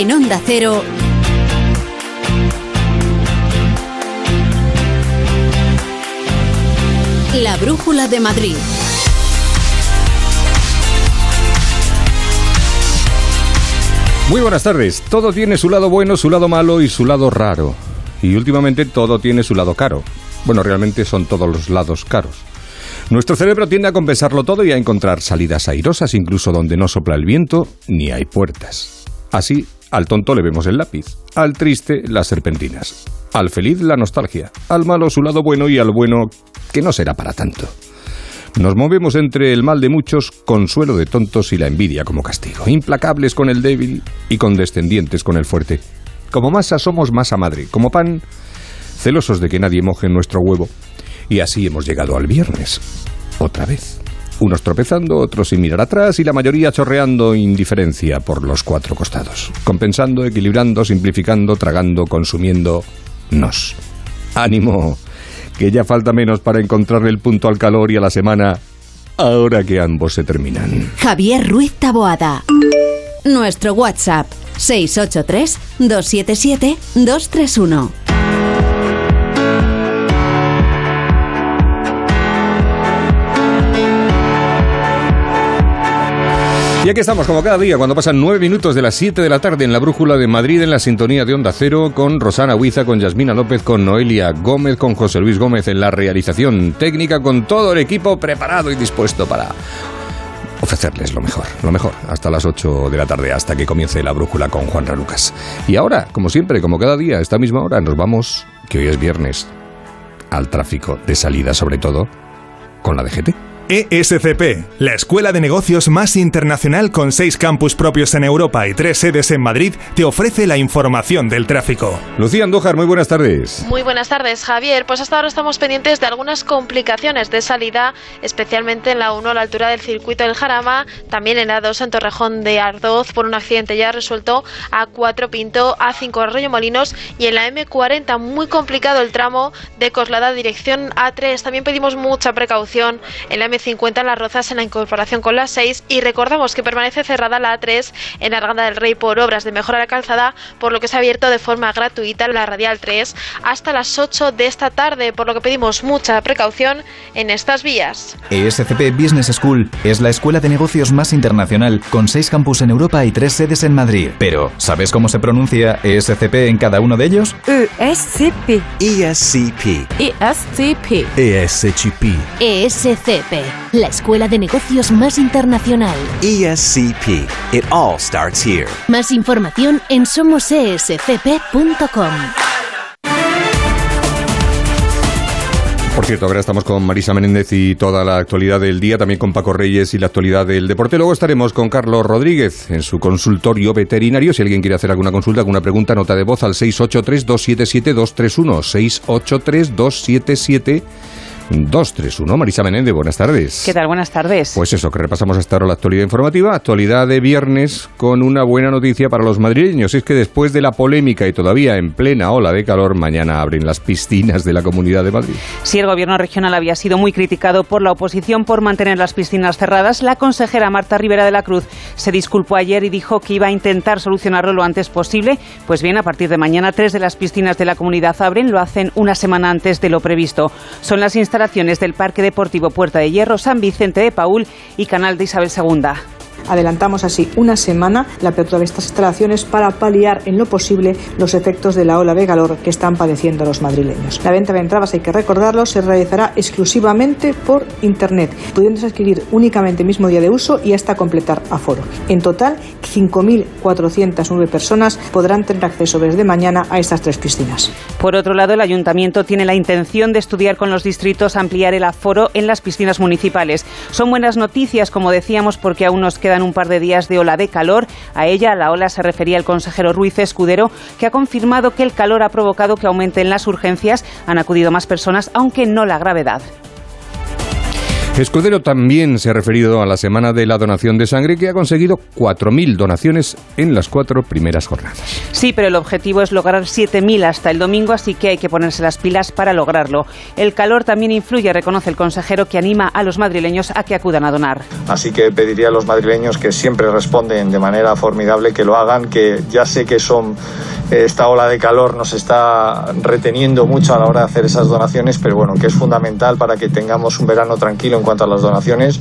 En Onda Cero. La Brújula de Madrid. Muy buenas tardes. Todo tiene su lado bueno, su lado malo y su lado raro. Y últimamente todo tiene su lado caro. Bueno, realmente son todos los lados caros. Nuestro cerebro tiende a compensarlo todo y a encontrar salidas airosas incluso donde no sopla el viento ni hay puertas. Así, al tonto le vemos el lápiz, al triste las serpentinas, al feliz la nostalgia, al malo su lado bueno y al bueno que no será para tanto. Nos movemos entre el mal de muchos, consuelo de tontos y la envidia como castigo, implacables con el débil y condescendientes con el fuerte. Como masa somos masa madre, como pan, celosos de que nadie moje nuestro huevo. Y así hemos llegado al viernes, otra vez. Unos tropezando, otros sin mirar atrás y la mayoría chorreando indiferencia por los cuatro costados, compensando, equilibrando, simplificando, tragando, consumiendo, nos. Ánimo, que ya falta menos para encontrar el punto al calor y a la semana, ahora que ambos se terminan. Javier Ruiz Taboada. Nuestro WhatsApp 683 277 231. Y aquí estamos, como cada día, cuando pasan nueve minutos de las siete de la tarde en la Brújula de Madrid, en la sintonía de Onda Cero, con Rosana Huiza, con Yasmina López, con Noelia Gómez, con José Luis Gómez en la realización técnica, con todo el equipo preparado y dispuesto para ofrecerles lo mejor, lo mejor, hasta las 8 de la tarde, hasta que comience la brújula con Juan Ralucas. Y ahora, como siempre, como cada día, a esta misma hora, nos vamos, que hoy es viernes, al tráfico de salida, sobre todo, con la DGT. ESCP, la escuela de negocios más internacional con seis campus propios en Europa y tres sedes en Madrid, te ofrece la información del tráfico. Lucía Andújar, muy buenas tardes. Muy buenas tardes, Javier. Pues hasta ahora estamos pendientes de algunas complicaciones de salida, especialmente en la 1 a la altura del circuito del Jarama, también en la 2 en Torrejón de Ardoz por un accidente ya resuelto, a 4 Pinto, a 5 Arroyo Molinos y en la M40 muy complicado el tramo de Coslada dirección A3. También pedimos mucha precaución en la M 50 en Las Rozas en la incorporación con la 6 y recordamos que permanece cerrada la A3 en Arganda del Rey por obras de mejora de la calzada, por lo que se ha abierto de forma gratuita la radial 3 hasta las 8 de esta tarde, por lo que pedimos mucha precaución en estas vías. ESCP Business School es la escuela de negocios más internacional con seis campus en Europa y tres sedes en Madrid. Pero, ¿sabes cómo se pronuncia ESCP en cada uno de ellos? ESCP. ESCP. ESCP. ESCP. ESCP, la escuela de negocios más internacional. ESCP. It all starts here. Más información en somosescp.com. Por cierto, ahora estamos con Marisa Menéndez y toda la actualidad del día, también con Paco Reyes y la actualidad del deporte. Luego estaremos con Carlos Rodríguez en su consultorio veterinario. Si alguien quiere hacer alguna consulta, alguna pregunta, nota de voz al 683-277-231. 683-277-231. 231. Marisa Menéndez, buenas tardes. ¿Qué tal? Buenas tardes. Pues eso, que repasamos hasta ahora la actualidad informativa. Actualidad de viernes con una buena noticia para los madrileños. Es que después de la polémica y todavía en plena ola de calor, mañana abren las piscinas de la Comunidad de Madrid. Si el gobierno regional había sido muy criticado por la oposición por mantener las piscinas cerradas, la consejera Marta Rivera de la Cruz se disculpó ayer y dijo que iba a intentar solucionarlo lo antes posible. Pues bien, a partir de mañana, tres de las piscinas de la comunidad abren, lo hacen una semana antes de lo previsto. Son las instalaciones del Parque Deportivo Puerta de Hierro, San Vicente de Paul y Canal de Isabel II. Adelantamos así una semana la apertura de estas instalaciones para paliar en lo posible los efectos de la ola de calor que están padeciendo los madrileños. La venta de entradas, hay que recordarlo, se realizará exclusivamente por Internet, pudiéndose adquirir únicamente el mismo día de uso y hasta completar aforo. En total, 5.409 personas podrán tener acceso desde mañana a estas tres piscinas. Por otro lado, el ayuntamiento tiene la intención de estudiar con los distritos ampliar el aforo en las piscinas municipales. Son buenas noticias, como decíamos, porque aún nos quedan un par de días de ola de calor. A ella, a la ola, se refería el consejero Ruiz Escudero, que ha confirmado que el calor ha provocado que aumenten las urgencias. Han acudido más personas, aunque no la gravedad. Escudero también se ha referido a la semana de la donación de sangre que ha conseguido 4.000 donaciones en las cuatro primeras jornadas. Sí, pero el objetivo es lograr 7.000 hasta el domingo, así que hay que ponerse las pilas para lograrlo. El calor también influye, reconoce el consejero, que anima a los madrileños a que acudan a donar. Así que pediría a los madrileños que siempre responden de manera formidable que lo hagan, que ya sé que son esta ola de calor nos está reteniendo mucho a la hora de hacer esas donaciones, pero bueno, que es fundamental para que tengamos un verano tranquilo en cuanto a las donaciones,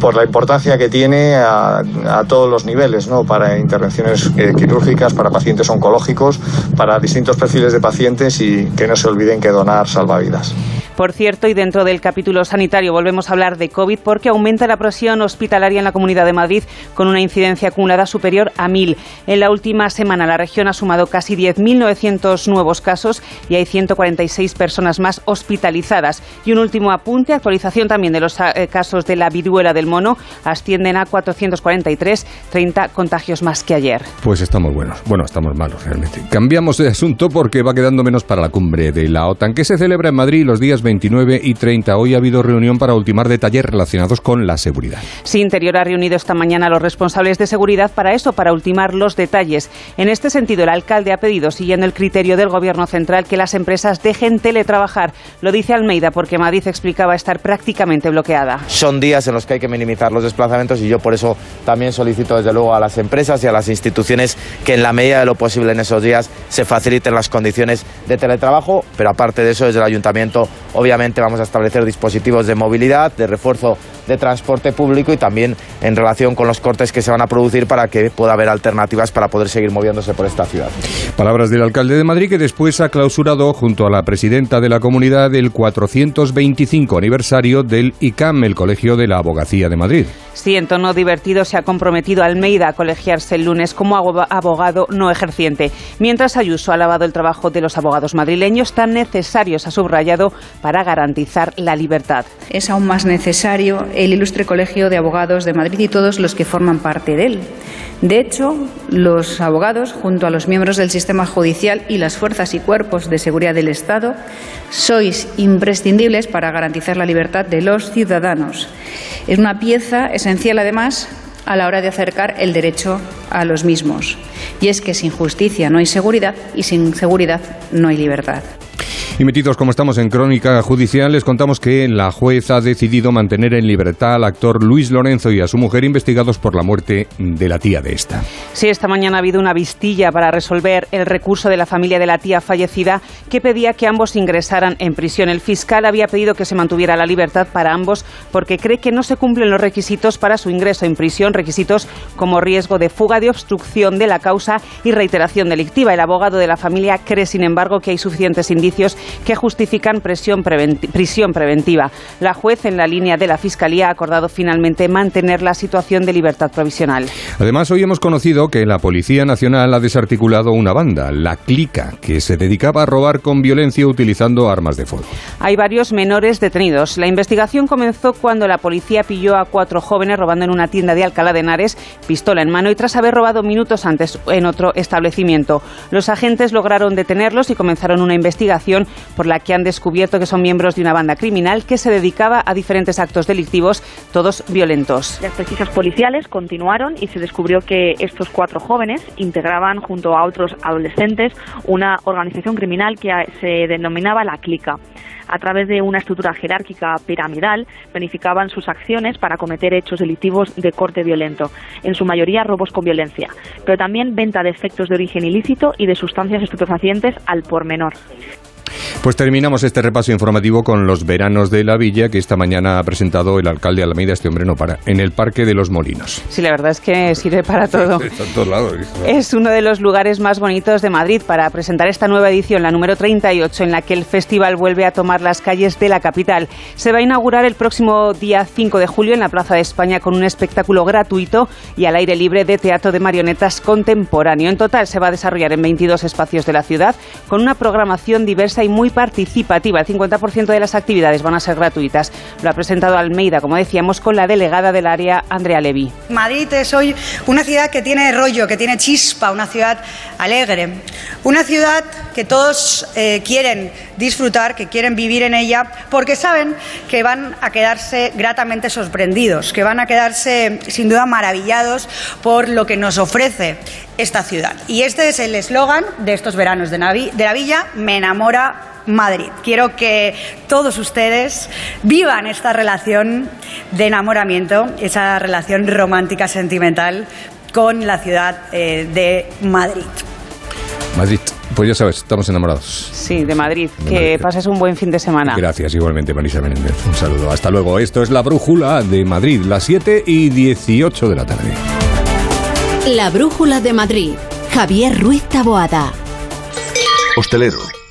por la importancia que tiene a, todos los niveles, ¿no? para intervenciones eh, quirúrgicas, para pacientes oncológicos, para distintos perfiles de pacientes y que no se olviden que donar salva vidas. Por cierto, y dentro del capítulo sanitario volvemos a hablar de COVID porque aumenta la presión hospitalaria en la Comunidad de Madrid con una incidencia acumulada superior a 1.000. En la última semana la región ha sumado casi 10.900 nuevos casos y hay 146 personas más hospitalizadas. Y un último apunte, actualización también de los eh, casos de la viruela del mono, ascienden a 443, 30 contagios más que ayer. Pues estamos buenos, bueno, estamos malos realmente. Cambiamos de asunto porque va quedando menos para la cumbre de la OTAN que se celebra en Madrid los días 29 y 30. Hoy ha habido reunión para ultimar detalles relacionados con la seguridad. Sí, Interior ha reunido esta mañana a los responsables de seguridad para eso, para ultimar los detalles. En este sentido, el alcalde ha pedido, siguiendo el criterio del Gobierno central, que las empresas dejen teletrabajar. Lo dice Almeida porque Madrid explicaba estar prácticamente bloqueada. Son días en los que hay que minimizar los desplazamientos y yo por eso también solicito desde luego a las empresas y a las instituciones que en la medida de lo posible en esos días se faciliten las condiciones de teletrabajo, pero aparte de eso desde el ayuntamiento Obviamente vamos a establecer dispositivos de movilidad, de refuerzo de transporte público y también en relación con los cortes que se van a producir para que pueda haber alternativas para poder seguir moviéndose por esta ciudad. Palabras del alcalde de Madrid que después ha clausurado junto a la presidenta de la comunidad el 425 aniversario del ICAM, el Colegio de la Abogacía de Madrid. Sí, en tono divertido se ha comprometido Almeida a colegiarse el lunes como abogado no ejerciente, mientras Ayuso ha alabado el trabajo de los abogados madrileños tan necesarios, ha subrayado, para garantizar la libertad. Es aún más necesario el ilustre Colegio de Abogados de Madrid y todos los que forman parte de él. De hecho, los abogados, junto a los miembros del sistema judicial y las fuerzas y cuerpos de seguridad del Estado, sois imprescindibles para garantizar la libertad de los ciudadanos. Es una pieza esencial, además, a la hora de acercar el derecho a los mismos. Y es que sin justicia no hay seguridad y sin seguridad no hay libertad. Y metidos como estamos en crónica judicial, les contamos que la juez ha decidido mantener en libertad al actor Luis Lorenzo y a su mujer investigados por la muerte de la tía de esta. Sí, esta mañana ha habido una vistilla para resolver el recurso de la familia de la tía fallecida que pedía que ambos ingresaran en prisión. El fiscal había pedido que se mantuviera la libertad para ambos porque cree que no se cumplen los requisitos para su ingreso en prisión, requisitos como riesgo de fuga, de obstrucción de la causa y reiteración delictiva. El abogado de la familia cree, sin embargo, que hay suficientes indicios que justifican prisión preventiva. La juez, en la línea de la Fiscalía, ha acordado finalmente mantener la situación de libertad provisional. Además, hoy hemos conocido que la Policía Nacional ha desarticulado una banda, la Clica, que se dedicaba a robar con violencia utilizando armas de fuego. Hay varios menores detenidos. La investigación comenzó cuando la policía pilló a cuatro jóvenes robando en una tienda de Alcalá de Henares, pistola en mano y tras haber robado minutos antes en otro establecimiento. Los agentes lograron detenerlos y comenzaron una investigación por la que han descubierto que son miembros de una banda criminal que se dedicaba a diferentes actos delictivos, todos violentos. Las pesquisas policiales continuaron y se descubrió que estos cuatro jóvenes integraban junto a otros adolescentes una organización criminal que se denominaba la Clica a través de una estructura jerárquica piramidal, planificaban sus acciones para cometer hechos delictivos de corte violento, en su mayoría robos con violencia, pero también venta de efectos de origen ilícito y de sustancias estupefacientes al por menor. Pues terminamos este repaso informativo con los veranos de la villa que esta mañana ha presentado el alcalde Alameda, este hombre no para, en el Parque de los Molinos. Sí, la verdad es que sirve para todo. Es uno de los lugares más bonitos de Madrid para presentar esta nueva edición, la número 38, en la que el festival vuelve a tomar las calles de la capital. Se va a inaugurar el próximo día 5 de julio en la Plaza de España con un espectáculo gratuito y al aire libre de teatro de marionetas contemporáneo. En total se va a desarrollar en 22 espacios de la ciudad con una programación diversa y muy muy participativa. El 50% de las actividades van a ser gratuitas. Lo ha presentado Almeida, como decíamos, con la delegada del área, Andrea Levy. Madrid es hoy una ciudad que tiene rollo, que tiene chispa, una ciudad alegre, una ciudad que todos eh, quieren disfrutar, que quieren vivir en ella, porque saben que van a quedarse gratamente sorprendidos, que van a quedarse sin duda maravillados por lo que nos ofrece esta ciudad. Y este es el eslogan de estos veranos de, Navi- de la villa, me enamora Madrid. Quiero que todos ustedes vivan esta relación de enamoramiento, esa relación romántica sentimental con la ciudad eh, de Madrid. Madrid. Pues ya sabes, estamos enamorados. Sí, de Madrid. De que Madrid. pases un buen fin de semana. Gracias, igualmente, Marisa Menéndez. Un saludo. Hasta luego. Esto es La Brújula de Madrid, las 7 y 18 de la tarde. La Brújula de Madrid. Javier Ruiz Taboada. Hostelero,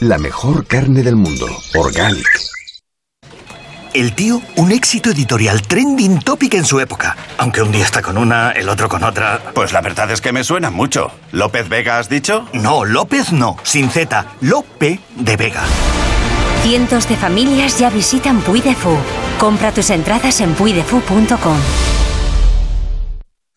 La mejor carne del mundo, Organic. El tío, un éxito editorial trending topic en su época. Aunque un día está con una, el otro con otra. Pues la verdad es que me suena mucho. ¿López Vega has dicho? No, López no, sin Z, Lope de Vega. Cientos de familias ya visitan Puy de Fou. Compra tus entradas en puidefu.com.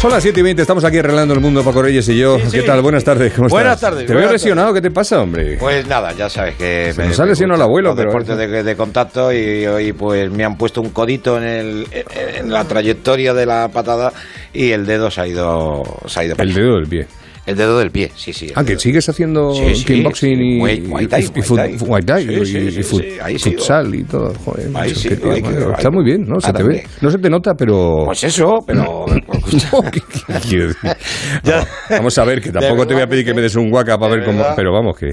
Son las 7 y 20, estamos aquí arreglando el mundo, Paco Reyes y yo. Sí, ¿Qué sí. tal? Buenas tardes, ¿cómo Buenas estás? tardes, Te veo buenas lesionado, ¿qué te pasa, hombre? Pues nada, ya sabes que Se nos ha lesionado el abuelo, pero- deportes de, de contacto y hoy pues me han puesto un codito en, el, en la trayectoria de la patada y el dedo se ha ido se ha ido El dedo del pie. El dedo del pie, sí, sí. Ah, que sigues haciendo Sí, sí, kickboxing y, Muay- Muay Thai, y- futsal y todo. Joder, Ahí sí, ahí ahí Está muy bien, ¿no? Se te ve. No se te nota, pero... Pues eso, pero... Decir, no, vamos a ver, que tampoco te voy a pedir que me des un guaca para ver cómo... Pero vamos, que...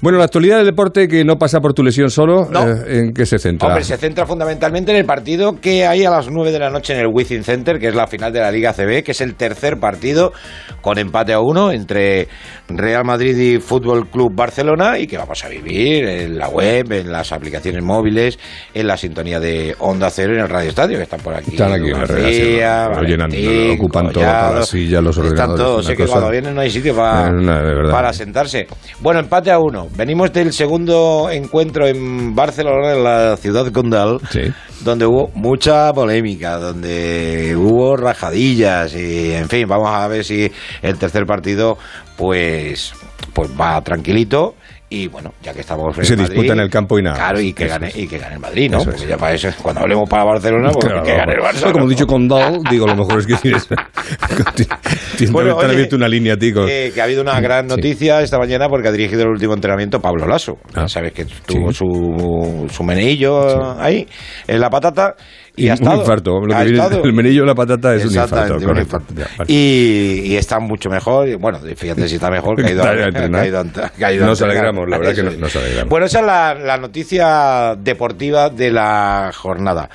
Bueno, la actualidad del deporte que no pasa por tu lesión solo, No. eh, ¿en qué se centra? Hombre, se centra fundamentalmente en el partido que hay a las 9 de la noche en el Wizzing Center, que es la final de la Liga CB, que es el tercer partido con empate a uno entre Real Madrid y Fútbol Club Barcelona y que vamos a vivir en la web, en las aplicaciones móviles, en la sintonía de Onda Cero en el Radio Estadio, que están por aquí. Están aquí en la Ocupan todo, todas las sillas, los Están ordenadores. todos, una sé que cosa- cuando vienen no hay sitio para, no, para sentarse. Bueno, empate a uno. Venimos del segundo encuentro en Barcelona, en la ciudad condal, donde hubo mucha polémica, donde hubo rajadillas y, en fin, vamos a ver si el tercer partido, pues, pues va tranquilito. Y bueno, ya que estamos en Se Madrid, disputa en el campo y nada. Claro, y que gane, es. y que gane el Madrid, ¿no? Eso es. Porque ya para eso, cuando hablemos para Barcelona, pues Claro, que gane el Barça. Como ¿no? he dicho con Dal, digo, lo mejor es que tienes. tienes Bueno, oye, abierto una línea, tío. Eh, que ha habido una gran Sí. noticia esta mañana porque ha dirigido el último entrenamiento Pablo Lasso. Ah. Sabes que tuvo su, su meneillo ahí en la patata y, Y ha un estado. infarto. Lo que viene estado- el menillo la patata es un infarto. Exactamente, un correcto. infarto. Ya, vale. Y, y está mucho mejor. y Bueno, fíjate si está mejor que ha ido, a- Nos alegramos, la verdad que Eso no- es. nos alegramos. Bueno, esa es la, la noticia deportiva de la jornada.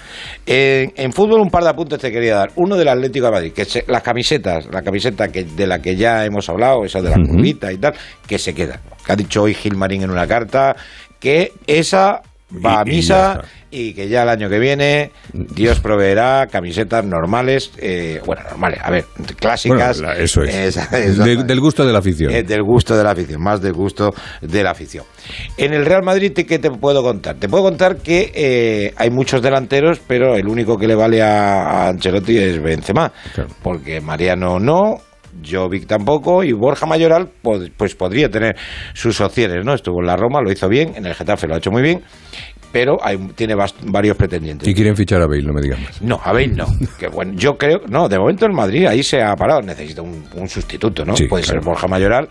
En, en fútbol un par de apuntes te quería dar. Uno del Atlético de Madrid, que es las camisetas, la camiseta que, de la que ya hemos hablado, esa de la Ujú. curvita y tal, que se queda. Que ha dicho hoy Gilmarín en una carta que esa va a misa. Y que ya el año que viene Dios proveerá camisetas normales, eh, bueno, normales, a ver, clásicas. Bueno, eso es. Esa- De- exactamente. del gusto de la afición. Eh, del gusto de la afición, más del gusto de la afición. En el Real Madrid, ¿te- ¿qué te puedo contar? Te puedo contar que eh, hay muchos delanteros, pero el único que le vale a, a Ancelotti es Benzema, porque Mariano no. Jovic tampoco y Borja Mayoral pues, pues podría tener sus opciones, ¿no? Estuvo en la Roma, lo hizo bien, en el Getafe lo ha hecho muy bien, pero hay, tiene varios pretendientes. Y quieren fichar a Bale, no me digas más. No, a Bale no. Que bueno, yo creo, no, de momento el Madrid ahí se ha parado, necesita un, un sustituto, ¿no? Sí, Puede claro. ser Borja Mayoral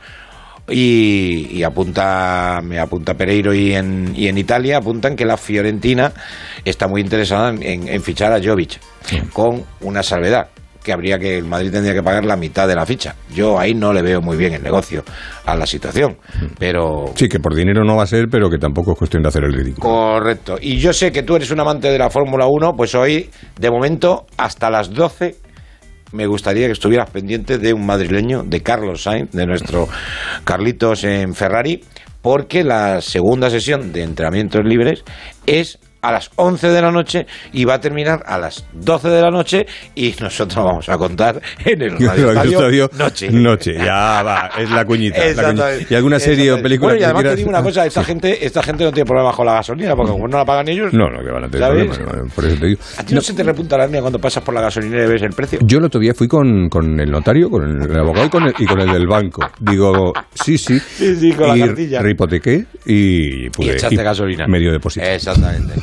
y, y apunta, me apunta Pereiro y en, y en Italia apuntan que la Fiorentina está muy interesada en, en- en fichar a Jovic con una salvedad que habría que el Madrid tendría que pagar la mitad de la ficha. Yo ahí no le veo muy bien el negocio a la situación, pero Sí, que por dinero no va a ser, pero que tampoco es cuestión de hacer el ridículo. Correcto. Y yo sé que tú eres un amante de la Fórmula 1, pues hoy, de momento, hasta las 12, me gustaría que estuvieras pendiente de un madrileño, de Carlos Sainz, de nuestro Carlitos en Ferrari, porque la segunda sesión de entrenamientos libres es a las 11 de la noche y va a terminar a las 12 de la noche y nosotros vamos a contar en el Radio Radio Estadio Estadio, Noche. Noche, ya va, es la cuñita. la Exactamente. cuñita. ¿Y alguna serie o película Bueno, y que además te digo una cosa, esta gente, esta gente no tiene problemas con la gasolina, porque como no la pagan ellos, No, no, que van a tener problemas, no, por eso te digo. ¿A ti no, se te repunta la hernia cuando pasas por la gasolinera y ves el precio? Yo el otro día fui con, con el notario, con el abogado y con el, y con el del banco. Digo, sí, sí. Sí, sí, con la cartilla. rehipotequé y pude. y echaste gasolina. Medio depósito. Exactamente.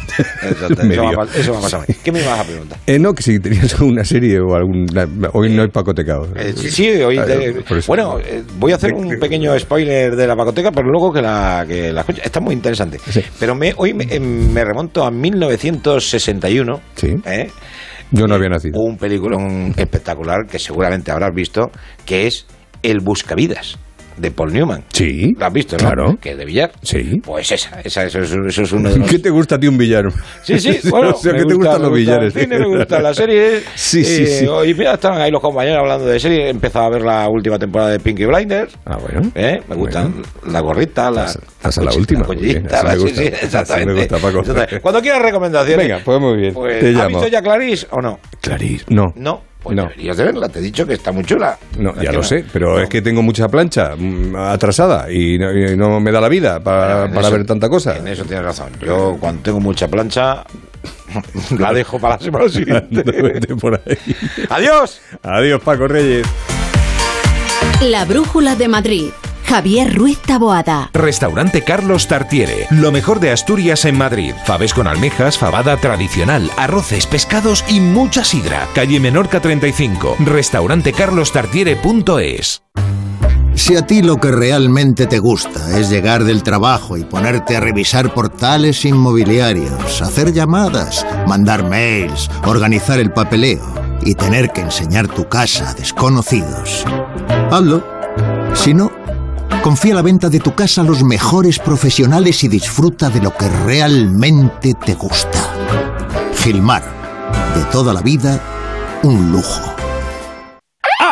Exactamente. Eso, pas- eso pasado a. ¿Qué me ibas a preguntar? Eh, no, que si tenías una serie o alguna... Hoy no hay pacotecado. Eh, sí, sí, hoy te- Eh, bueno, eh, voy a hacer un pequeño spoiler de la pacoteca, pero luego que la que la. Está muy interesante. Pero me, hoy me, me remonto a 1961. Sí. Yo no había nacido. Un película espectacular que seguramente habrás visto, que es El Buscavidas, de Paul Newman. Sí. ¿Lo has visto, no? Claro. Que es de billar. Sí. Pues esa, esa eso, es- eso es uno de los... ¿Qué te gusta a ti un billar? Sí, sí, bueno, o sea, me ¿qué te gusta, gustan los gusta billares? cine, me gusta la serie. Sí, sí, Eh, sí. Hoy mira, estaban ahí los compañeros hablando de serie. He empezado a ver la última temporada de Pinky Blinders. Ah, bueno. ¿eh? Me gustan la gorrita, la, Hasta la última. la la- sí, gusta, sí, me exactamente. gusta, Paco. Exactamente. Cuando quieras recomendaciones. Venga, pues muy bien. Pues, Te ¿Has llamo. visto ya Clarice o no? Clarís. No. No. Pues No. deberías de verla. Te he dicho que está muy chula. No, ya lo no. sé, pero es que tengo mucha plancha mm, atrasada y no, y no me da la vida para, En para eso- ver tanta cosa. En eso tienes razón. Yo cuando tengo mucha plancha la dejo para la semana siguiente. Vete por ahí. Adiós. Adiós, Paco Reyes. La Brújula de Madrid. Javier Ruiz Taboada. Restaurante Carlos Tartiere. Lo mejor de Asturias en Madrid. Faves con almejas, fabada tradicional, arroces, pescados y mucha sidra. Calle Menorca 35. Restaurantecarlostartiere.es. Si a ti lo que realmente te gusta es llegar del trabajo y ponerte a revisar portales inmobiliarios, hacer llamadas, mandar mails, organizar el papeleo y tener que enseñar tu casa a desconocidos, hazlo. Si no, confía la venta de tu casa a los mejores profesionales y disfruta de lo que realmente te gusta. Gilmar, de toda la vida, un lujo.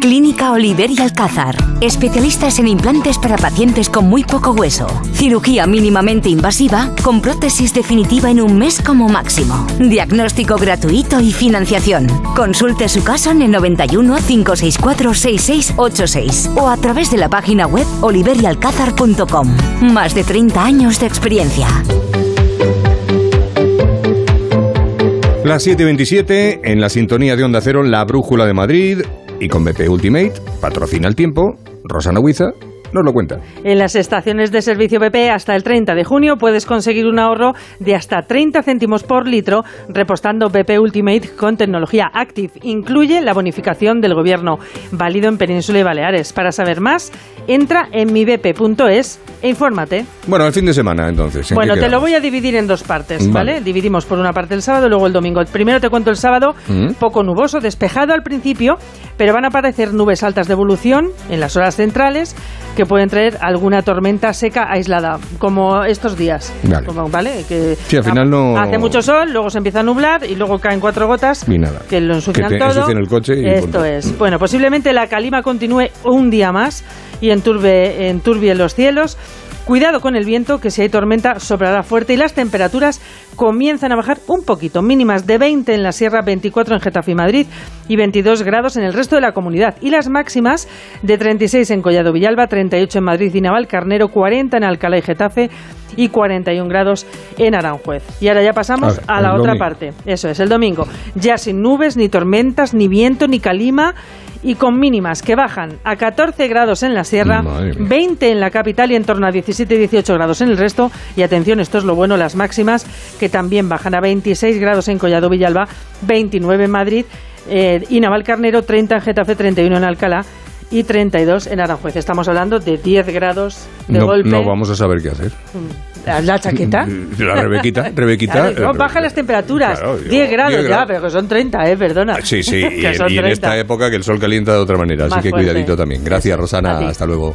Clínica Oliver y Alcázar. Especialistas en implantes para pacientes con muy poco hueso. Cirugía mínimamente invasiva con prótesis definitiva en un mes como máximo. Diagnóstico gratuito y financiación. Consulte su caso en el 91 564 6686 o a través de la página web oliverialcázar.com. Más de 30 años de experiencia. Las 7.27 en la sintonía de Onda Cero, la Brújula de Madrid y con BP Ultimate, patrocina el tiempo, Rosana Huiza, nos lo cuenta. En las estaciones de servicio BP hasta el 30 de junio puedes conseguir un ahorro de hasta 30 céntimos por litro repostando BP Ultimate con tecnología Active. Incluye la bonificación del gobierno, válido en Península y Baleares. Para saber más, entra en mibp.es e infórmate. Bueno, el fin de semana entonces. ¿en Bueno, te lo voy a dividir en dos partes, Vale. ¿vale? Dividimos por una parte el sábado y luego el domingo. Primero te cuento el sábado, Mm. poco nuboso, despejado al principio, pero van a aparecer nubes altas de evolución en las horas centrales que pueden traer alguna tormenta seca aislada, como estos días. Vale. Como, ¿vale? Que Sí, al final no- Hace mucho sol, luego se empieza a nublar y luego caen cuatro gotas nada. que lo ensucian Que te todo. el coche y Esto punto. es. Bueno, posiblemente la calima continúe un día más y enturbe, enturbie los cielos. Cuidado con el viento, que si hay tormenta soplará fuerte y las temperaturas comienzan a bajar un poquito, mínimas de 20 en la Sierra, 24 en Getafe y Madrid y 22 grados en el resto de la comunidad. Y las máximas de 36 en Collado Villalba, 38 en Madrid y Navalcarnero, 40 en Alcalá y Getafe y 41 grados en Aranjuez. Y ahora ya pasamos A la otra domingo. parte. Eso es, el domingo. Ya sin nubes, ni tormentas, ni viento, ni calima y con mínimas que bajan a 14 grados en la sierra, Madre mía. 20 en la capital y en torno a 17 y 18 grados en el resto. Y atención, esto es lo bueno, las máximas que también bajan a 26 grados en Collado Villalba, 29 en Madrid eh, y Navalcarnero, 30 en Getafe, 31 en Alcalá y 32 en Aranjuez. Estamos hablando de 10 grados de No, golpe. no vamos a saber qué hacer. La chaqueta. La Rebequita, Rebequita. Claro, no, eh, bajan las temperaturas. Claro, yo- 10 grados 10 ya, pero que son 30, ¿eh? Perdona. Sí, sí, y, en 30. esta época que el sol calienta de otra manera, así que fuerte. cuidadito también. Gracias, Rosana, hasta luego.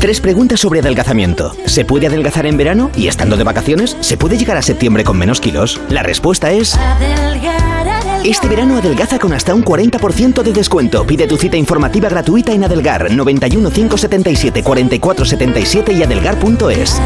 Tres preguntas sobre adelgazamiento. ¿Se puede adelgazar en verano y estando de vacaciones? ¿Se puede llegar a septiembre con menos kilos? La respuesta es... Este verano adelgaza con hasta un 40% de descuento. Pide tu cita informativa gratuita en Adelgar 91 577 44 77 y adelgar.es.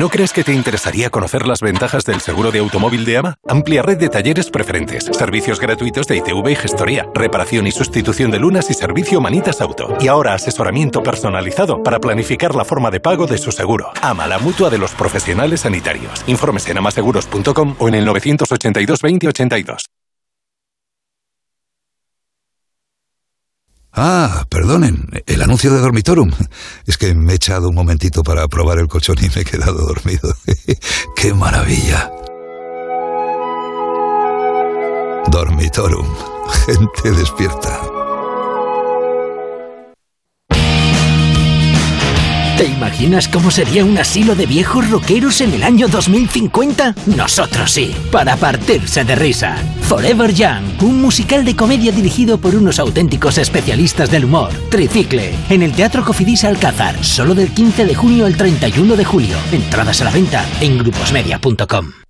¿No crees que te interesaría conocer las ventajas del seguro de automóvil de AMA? Amplia red de talleres preferentes, servicios gratuitos de ITV y gestoría, reparación y sustitución de lunas y servicio Manitas Auto. Y ahora asesoramiento personalizado para planificar la forma de pago de su seguro. AMA, la mutua de los profesionales sanitarios. Informes en amaseguros.com o en el 982 20 82. Ah, perdonen, el anuncio de Dormitorum. Es que me he echado un momentito para probar el colchón y me he quedado dormido. ¡Qué maravilla! Dormitorum. Gente despierta. ¿Te imaginas cómo sería un asilo de viejos rockeros en el año 2050? Nosotros sí, para partirse de risa. Forever Young, un musical de comedia dirigido por unos auténticos especialistas del humor. Tricicle, en el Teatro Cofidis Alcázar, solo del 15 de junio al 31 de julio. Entradas a la venta en gruposmedia.com.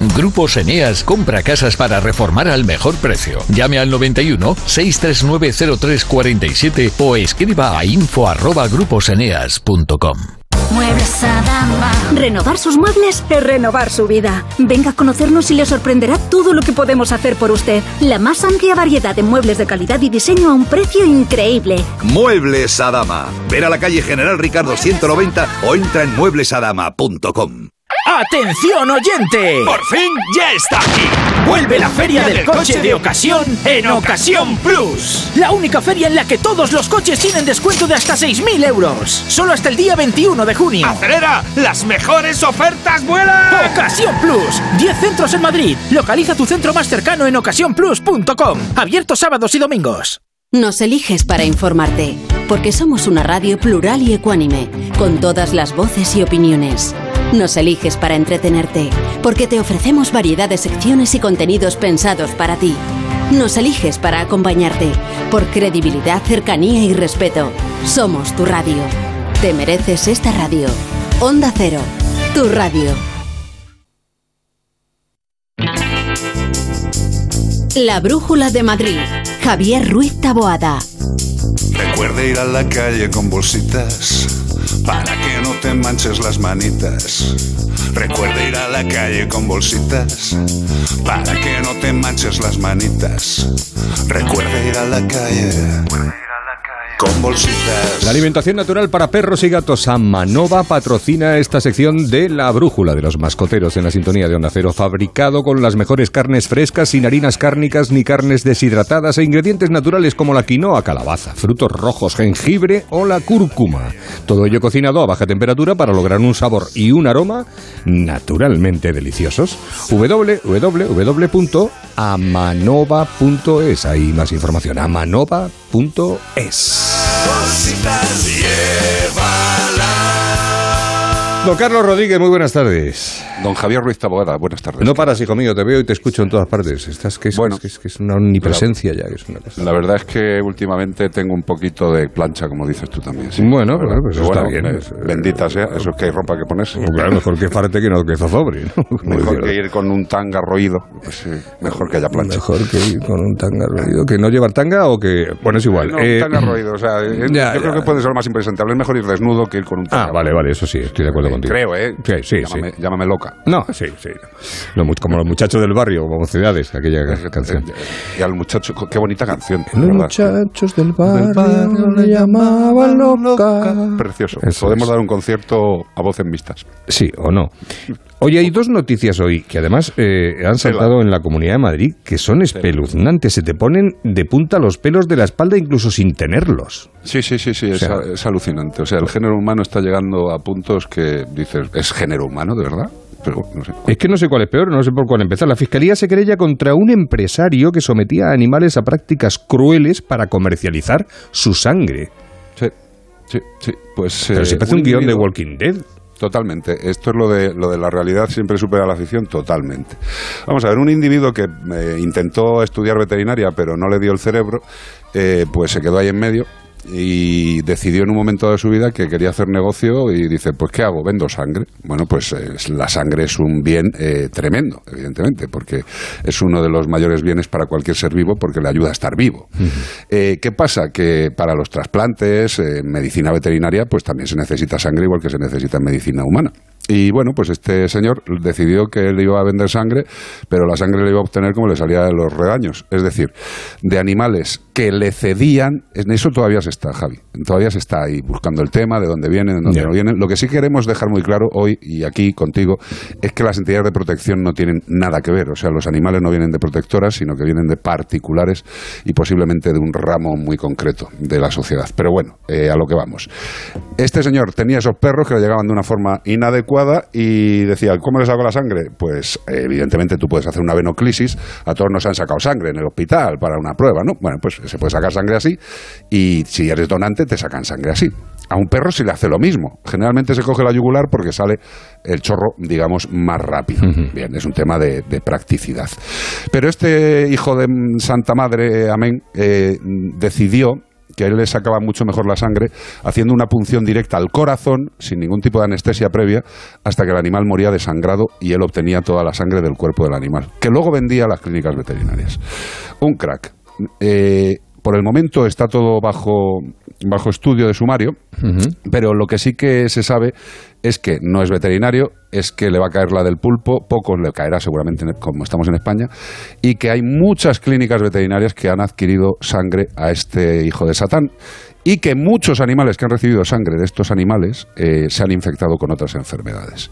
Grupos Eneas compra casas para reformar al mejor precio. Llame al 91 639 0347 o escriba a info arroba gruposeneas.com. Muebles Adama. Renovar sus muebles es renovar su vida. Venga a conocernos y le sorprenderá todo lo que podemos hacer por usted. La más amplia variedad de muebles de calidad y diseño a un precio increíble. Muebles Adama. Ver a la calle General Ricardo 190 o entra en mueblesadama.com. ¡Atención oyente! ¡Por fin ya está aquí! Vuelve la feria del coche de ocasión en Ocasión Plus. La única feria en la que todos los coches tienen descuento de hasta 6.000 euros. Solo hasta el día 21 de junio. ¡Acelera! ¡Las mejores ofertas vuelan! Ocasión Plus. 10 centros en Madrid. Localiza tu centro más cercano en ocasiónplus.com. Abierto sábados y domingos. Nos eliges para informarte, porque somos una radio plural y ecuánime, con todas las voces y opiniones. Nos eliges para entretenerte, porque te ofrecemos variedad de secciones y contenidos pensados para ti. Nos eliges para acompañarte, por credibilidad, cercanía y respeto. Somos tu radio. Te mereces esta radio. Onda Cero, tu radio. La Brújula de Madrid. Javier Ruiz Taboada. Recuerde ir a la calle con bolsitas para que no te manches las manitas. Recuerda ir a la calle con bolsitas para que no te manches las manitas. Recuerda ir a la calle con bolsitas. La alimentación natural para perros y gatos Amanova patrocina esta sección de La Brújula de los Mascoteros en la sintonía de Onda Cero, fabricado con las mejores carnes frescas, sin harinas cárnicas ni carnes deshidratadas e ingredientes naturales como la quinoa, calabaza, frutos rojos, jengibre o la cúrcuma. Todo ello cocinado a baja temperatura para lograr un sabor y un aroma naturalmente deliciosos. www.amanova.es Hay más información. amanova.es www.cositas.es. Don Carlos Rodríguez, muy buenas tardes. Don Javier Ruiz Taboada, buenas tardes. No paras, hijo mío, te veo y te escucho en todas partes. Estás que es, Bueno. que es, que es una omnipresencia ya. que es una cosa. La verdad es que últimamente tengo un poquito de plancha, como dices tú también. sí. Bueno, verdad. pues está bueno, bien. eh, Bendita sea, eso es que hay ropa que ponerse. Claro, mejor que farte que no que zozobre. ¿no? Mejor que ir con un tanga roído, pues mejor que haya plancha. Mejor que ir con un tanga roído. ¿Que no llevar tanga o que.? Bueno, es igual. No, Eh, un tanga roído, o sea, ya, yo creo que puede ser más impresentable. Es mejor ir desnudo que ir con un tanga Ah, vale, vale, eso sí, estoy de acuerdo contigo. Creo, ¿eh? Sí, sí, llámame, sí. llámame loca. No, sí, sí. Lo como los muchachos del barrio, como ciudades, aquella canción. Y al muchacho, qué bonita canción. Los ¿verdad? muchachos del barrio le llamaban loca. Precioso. Eso Podemos es. dar un concierto a voz en vistas. Sí, o no. Oye, hay dos noticias hoy que además eh, han saltado en la Comunidad de Madrid que son espeluznantes. Se te ponen de punta los pelos de la espalda incluso sin tenerlos. Sí, sí, sí, sí, es, sea- es alucinante. O sea, el género humano está llegando a puntos que dices, ¿es género humano de verdad? Pero no sé. Es que no sé cuál es peor, no sé por cuál empezar. La Fiscalía se querella contra un empresario que sometía a animales a prácticas crueles para comercializar su sangre. Sí, sí, sí. Pues, Pero eh, si parece un guion de Walking Dead. Totalmente. Esto es lo de, lo de la realidad siempre supera la ficción totalmente. Vamos a ver, un individuo que eh, intentó estudiar veterinaria pero no le dio el cerebro, eh, pues se quedó ahí en medio y decidió en un momento de su vida que quería hacer negocio y dice, pues ¿qué hago? Vendo sangre. Bueno, pues eh, la sangre es un bien eh, tremendo, evidentemente, porque es uno de los mayores bienes para cualquier ser vivo porque le ayuda a estar vivo. Eh, ¿Qué pasa? Que para los trasplantes, eh, medicina veterinaria, pues también se necesita sangre igual que se necesita en medicina humana. Y bueno, pues este señor decidió que él iba a vender sangre, pero la sangre le iba a obtener como le salía de los redaños. Es decir, de animales que le cedían, en eso todavía se está, Javi. Todavía se está ahí buscando el tema, de dónde vienen, de dónde no vienen. Lo que sí queremos dejar muy claro hoy y aquí contigo es que las entidades de protección no tienen nada que ver. O sea, los animales no vienen de protectoras, sino que vienen de particulares y posiblemente de un ramo muy concreto de la sociedad. Pero bueno, eh, a lo que vamos. Este señor tenía esos perros que le llegaban de una forma inadecuada y decía, ¿cómo le saco la sangre? Pues evidentemente tú puedes hacer una venoclisis, a todos nos han sacado sangre en el hospital para una prueba, ¿no? Bueno, pues se puede sacar sangre así y si eres donante te sacan sangre así. A un perro se le hace lo mismo. Generalmente se coge la yugular porque sale el chorro, digamos, más rápido. Bien, es un tema de, de practicidad. Pero este hijo de Santa Madre, amén, eh, decidió que a él le sacaba mucho mejor la sangre haciendo una punción directa al corazón sin ningún tipo de anestesia previa hasta que el animal moría desangrado y él obtenía toda la sangre del cuerpo del animal, que luego vendía a las clínicas veterinarias. Un crack. Eh, por el momento está todo bajo, bajo estudio de sumario, pero lo que sí que se sabe es que no es veterinario, es que le va a caer la del pulpo, poco le caerá seguramente en- como estamos en España, y que hay muchas clínicas veterinarias que han adquirido sangre a este hijo de Satán y que muchos animales que han recibido sangre de estos animales eh, se han infectado con otras enfermedades.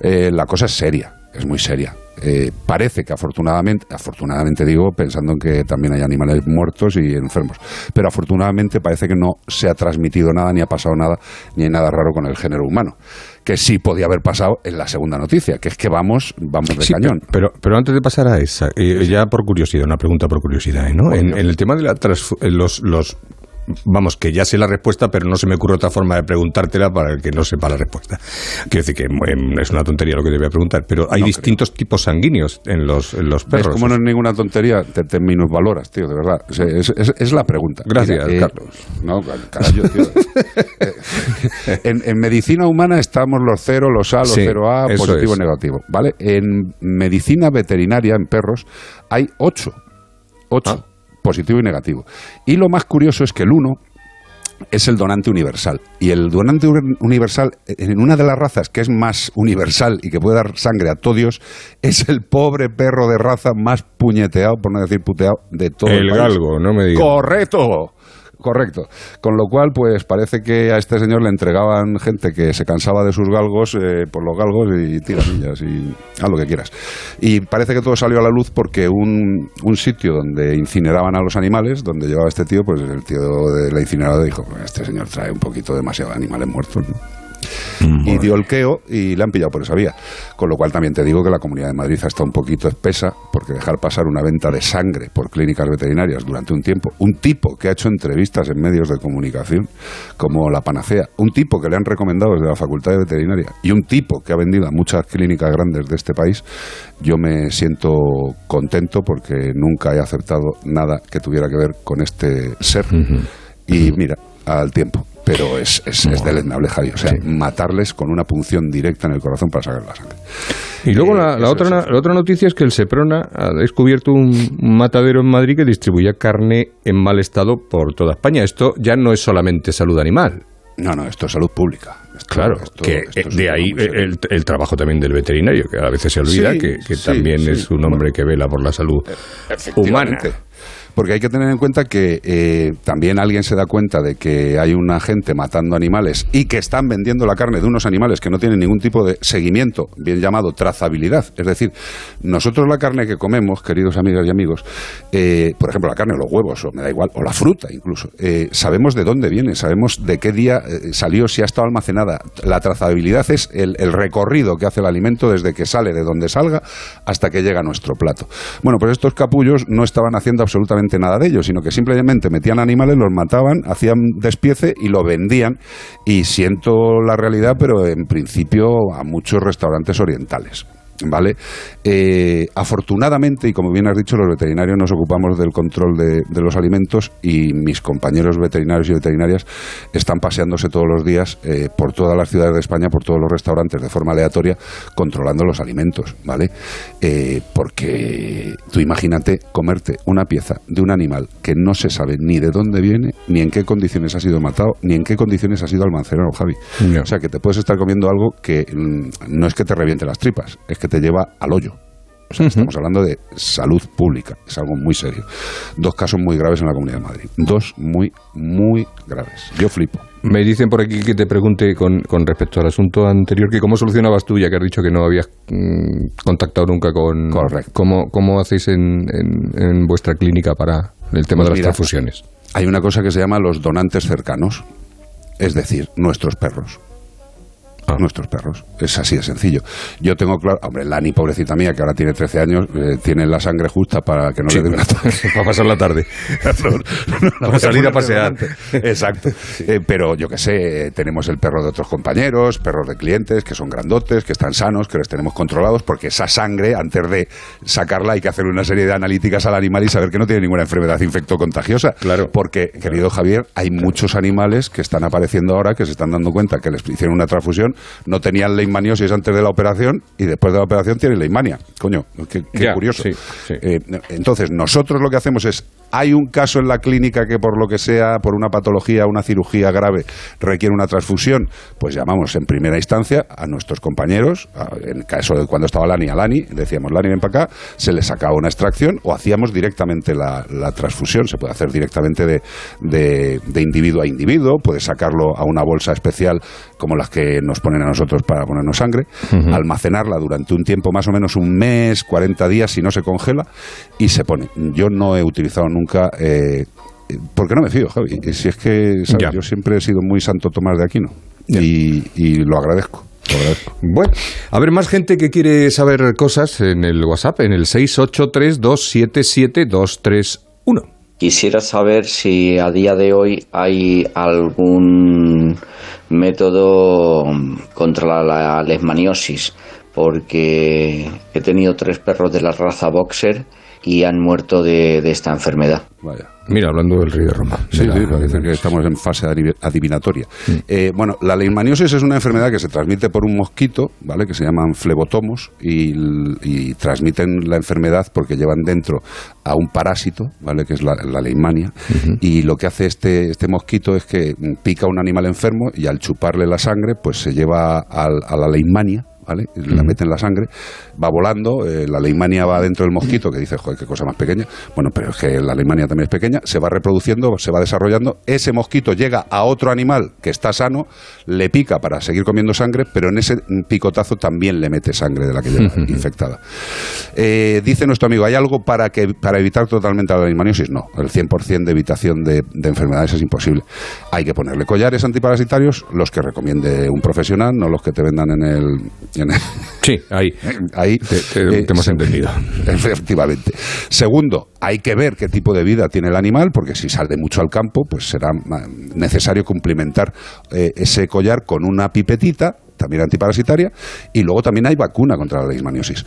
Eh, la cosa es seria, es muy seria. Eh, parece que afortunadamente, afortunadamente digo, pensando en que también hay animales muertos y enfermos, pero afortunadamente parece que no se ha transmitido nada, ni ha pasado nada, ni hay nada raro con el género humano. Que sí podía haber pasado en la segunda noticia, que es que vamos, vamos de Sí, cañón. Pero, pero antes de pasar a esa, eh, ya por curiosidad, una pregunta por curiosidad, ¿eh, ¿no? En, en el tema de la eh, los, los vamos, que ya sé la respuesta, pero no se me ocurre otra forma de preguntártela para el que no sepa la respuesta. Quiero decir que em, es una tontería lo que te voy a preguntar, pero hay distintos tipos sanguíneos en los, en los perros. como no es ninguna tontería, te, te minusvaloras, tío, de verdad. Es, es- es la pregunta. Gracias, Mira, eh, Carlos. No, carajo, tío. Eh, en, en medicina humana estamos los cero, los A, los Sí, 0A, eso positivo es. negativo. ¿Vale? En medicina veterinaria, en perros, hay ocho. Ocho. Ah. Positivo y negativo. Y lo más curioso es que el uno es el donante universal. Y el donante uni- universal, en una de las razas que es más universal y que puede dar sangre a todos, es el pobre perro de raza más puñeteado, por no decir puteado, de todo el, El país. galgo, no me digas. ¡Correcto! Correcto. Con lo cual, pues parece que a este señor le entregaban gente que se cansaba de sus galgos eh, por los galgos y tiranillas y haz lo que quieras. Y parece que todo salió a la luz porque un, un sitio donde incineraban a los animales, donde llevaba este tío, pues el tío de la incineradora dijo, "Pues este señor trae un poquito demasiado de animales muertos. ¿no?". Y dio el queo y le han pillado por esa vía. Con lo cual también te digo que la Comunidad de Madrid está un poquito espesa porque dejar pasar una venta de sangre por clínicas veterinarias durante un tiempo, un tipo que ha hecho entrevistas en medios de comunicación como la panacea, un tipo que le han recomendado desde la Facultad de Veterinaria y un tipo que ha vendido a muchas clínicas grandes de este país, yo me siento contento porque nunca he aceptado nada que tuviera que ver con este ser. Y mira, al tiempo. Pero es, es, es deleznable, Javi. O sea, matarles con una punción directa en el corazón para sacar la sangre. Y luego Eh, la, otra, es. la otra noticia es que el Seprona ha descubierto un, matadero en Madrid que distribuía carne en mal estado por toda España. Esto ya no es solamente salud animal. No, no, esto es salud pública. claro, que eh, de ahí el, el trabajo también del veterinario, que a veces se olvida Sí, que, que sí, también sí. es un hombre que vela por la salud humana. Porque hay que tener en cuenta que eh, también alguien se da cuenta de que hay una gente matando animales y que están vendiendo la carne de unos animales que no tienen ningún tipo de seguimiento, bien llamado trazabilidad. Es decir, nosotros la carne que comemos, queridos amigas y amigos, eh, por ejemplo, la carne o los huevos, o me da igual, o la fruta incluso, eh, sabemos de dónde viene, sabemos de qué día salió, si ha estado almacenada. La trazabilidad es el, el recorrido que hace el alimento desde que sale de donde salga hasta que llega a nuestro plato. Bueno, pues estos capullos no estaban haciendo absolutamente nada de ello, sino que simplemente metían animales, los mataban, hacían despiece y lo vendían. Y siento la realidad, pero en principio a muchos restaurantes orientales. ¿Vale? Eh, afortunadamente, y como bien has dicho, los veterinarios nos ocupamos del control de, de los alimentos y mis compañeros veterinarios y veterinarias están paseándose todos los días eh, por todas las ciudades de España, por todos los restaurantes de forma aleatoria, controlando los alimentos, ¿vale? Eh, porque tú imagínate comerte una pieza de un animal que no se sabe ni de dónde viene, ni en qué condiciones ha sido matado, ni en qué condiciones ha sido almacenado, Javi. O sea, que te puedes estar comiendo algo que mm, no es que te reviente las tripas, es que te lleva al hoyo. O sea, estamos hablando de salud pública, es algo muy serio. Dos casos muy graves en la Comunidad de Madrid. Dos muy, muy graves. Yo flipo. Me dicen por aquí que te pregunte con, con respecto al asunto anterior que cómo solucionabas tú, ya que has dicho que no habías mm, contactado nunca con... Correcto. ¿Cómo, cómo hacéis en, en- en vuestra clínica para el tema Pues de las mira, transfusiones? Hay una cosa que se llama los donantes cercanos, es decir, nuestros perros. Ah. Nuestros perros. Es así de sencillo. Yo tengo claro, hombre, Lani, pobrecita mía, que ahora tiene 13 años, eh, tiene la sangre justa para que no Sí, le dé un ataque. para pasar la tarde. No, no, no, Para salir a pasear. Exacto. Eh, pero yo que sé, eh, tenemos el perro de otros compañeros, perros de clientes que son grandotes, que están sanos, que los tenemos controlados, porque esa sangre, antes de sacarla, hay que hacer una serie de analíticas al animal y saber que no tiene ninguna enfermedad infectocontagiosa. Claro. Porque, querido Javier, hay muchos animales que están apareciendo ahora que se están dando cuenta que les hicieron una transfusión, no tenían leishmaniosis antes de la operación y después de la operación tienen leishmania. Coño, qué, qué Ya, curioso. sí, sí. Eh, entonces, nosotros lo que hacemos es, hay un caso en la clínica que por lo que sea, por una patología, una cirugía grave, requiere una transfusión, pues llamamos en primera instancia a nuestros compañeros, a- en caso de cuando estaba Lani a Lani, decíamos, Lani, ven para acá, se le sacaba una extracción o hacíamos directamente la, la transfusión, se puede hacer directamente de, de- de individuo a individuo, puedes sacarlo a una bolsa especial como las que nos ponen a nosotros para ponernos sangre, almacenarla durante un tiempo más o menos un mes, 40 días si no se congela y se pone. Yo no he utilizado nunca... Eh, porque no me fío, Javi. Si es que ¿sabes? Ya. yo siempre he sido muy santo Tomás de Aquino y, y lo agradezco. Lo agradezco. Bueno, a ver, más gente que quiere saber cosas en el WhatsApp, en el 683277231. Quisiera saber si a día de hoy hay algún método contra la lesmaniosis, porque he tenido tres perros de la raza boxer y han muerto de, de esta enfermedad. Vaya. Mira, hablando del rey de Roma. Sí, De la- sí, parece que estamos en fase adiv- adivinatoria. Eh, bueno, la leishmaniosis es una enfermedad que se transmite por un mosquito, ¿vale? Que se llaman flebotomos y, transmiten la enfermedad porque llevan dentro a un parásito, ¿vale? Que es la, la leishmania. Y lo que hace este, este mosquito es que mm, pica a un animal enfermo y al chuparle la sangre, pues se lleva al- a la leishmania. ¿Vale? La mete en la sangre, va volando, eh, la leishmania va dentro del mosquito, que dice, joder, qué cosa más pequeña. Bueno, pero es que la leishmania también es pequeña, se va reproduciendo, se va desarrollando. Ese mosquito llega a otro animal que está sano, le pica para seguir comiendo sangre, pero en ese picotazo también le mete sangre de la que lleva infectada. Eh, dice nuestro amigo, ¿hay algo para, que, para evitar totalmente la leishmaniosis? No, el 100% de evitación de, de enfermedades es imposible. Hay que ponerle collares antiparasitarios, los que recomiende un profesional, no los que te vendan en el... Sí, ahí. ahí Te, te- te hemos entendido. Efectivamente. Segundo, hay que ver qué tipo de vida tiene el animal, porque si sale mucho al campo, pues será necesario complementar eh, ese collar con una pipetita también antiparasitaria, y luego también hay vacuna contra la leishmaniosis.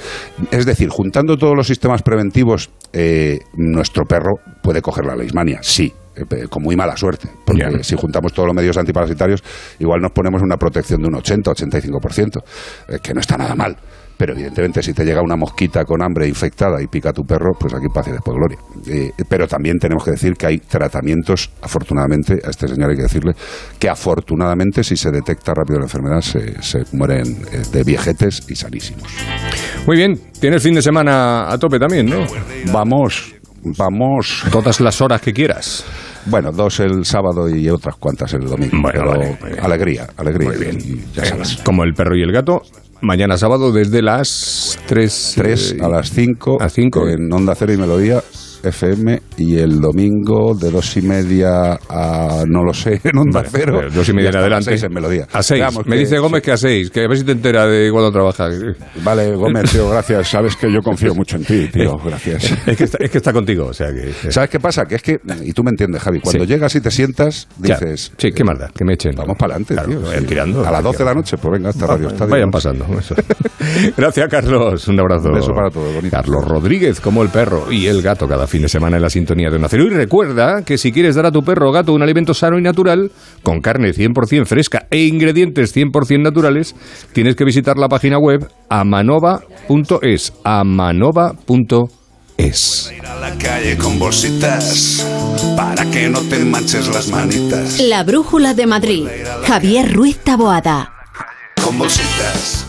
Es decir, juntando todos los sistemas preventivos, eh, nuestro perro puede coger la leishmania, sí, eh, con muy mala suerte, porque si juntamos todos los medios antiparasitarios, igual nos ponemos una protección de un 80-85%, eh, que no está nada mal. Pero evidentemente si te llega una mosquita con hambre infectada y pica a tu perro, pues aquí paz y después gloria. Eh, pero también tenemos que decir que hay tratamientos, afortunadamente, a este señor hay que decirle que afortunadamente si se detecta rápido la enfermedad se, se mueren eh, de viejetes y sanísimos. Muy bien, tienes fin de semana a tope también, ¿no? Vamos, vamos. Todas las horas que quieras. Bueno, dos el sábado y otras cuantas el domingo. Bueno, pero vale, alegría, alegría. Muy bien. ya Venga, sabes. Como el perro y el gato, mañana sábado desde las 3, 3 a las 5 a 5 en Onda Cero y Melodía FM y el domingo de dos y media a no lo sé en Onda Vale, Cero dos y media en adelante. seis en Melodía A 6. Veamos Me que- dice Gómez que a 6, que a ver si te entera de cuando trabaja. vale Gómez tío gracias sabes que yo confío mucho en ti tío gracias Es que está, es que está contigo, o sea que... ¿Sabes qué pasa? Que es que, y tú me entiendes, Javi, cuando Sí. llegas y te sientas, Ya. dices... Sí, qué más da, que me echen. Vamos para adelante, tío. vayan sí. tirando. A las 12 de la noche, pues venga, hasta Radio Estadio. Vayan pasando. eso. Gracias, Carlos. Un abrazo. Un beso para todos, bonito. Carlos Rodríguez, como el perro y el gato, cada fin de semana en la sintonía de Onda Cero. Y recuerda que si quieres dar a tu perro o gato un alimento sano y natural, con carne 100% fresca e ingredientes 100% naturales, tienes que visitar la página web amanova.es. Amanova.es. Ir a la calle con bolsitas para que no te manches las manitas. La Brújula de Madrid. Javier Ruiz Taboada. Con bolsitas.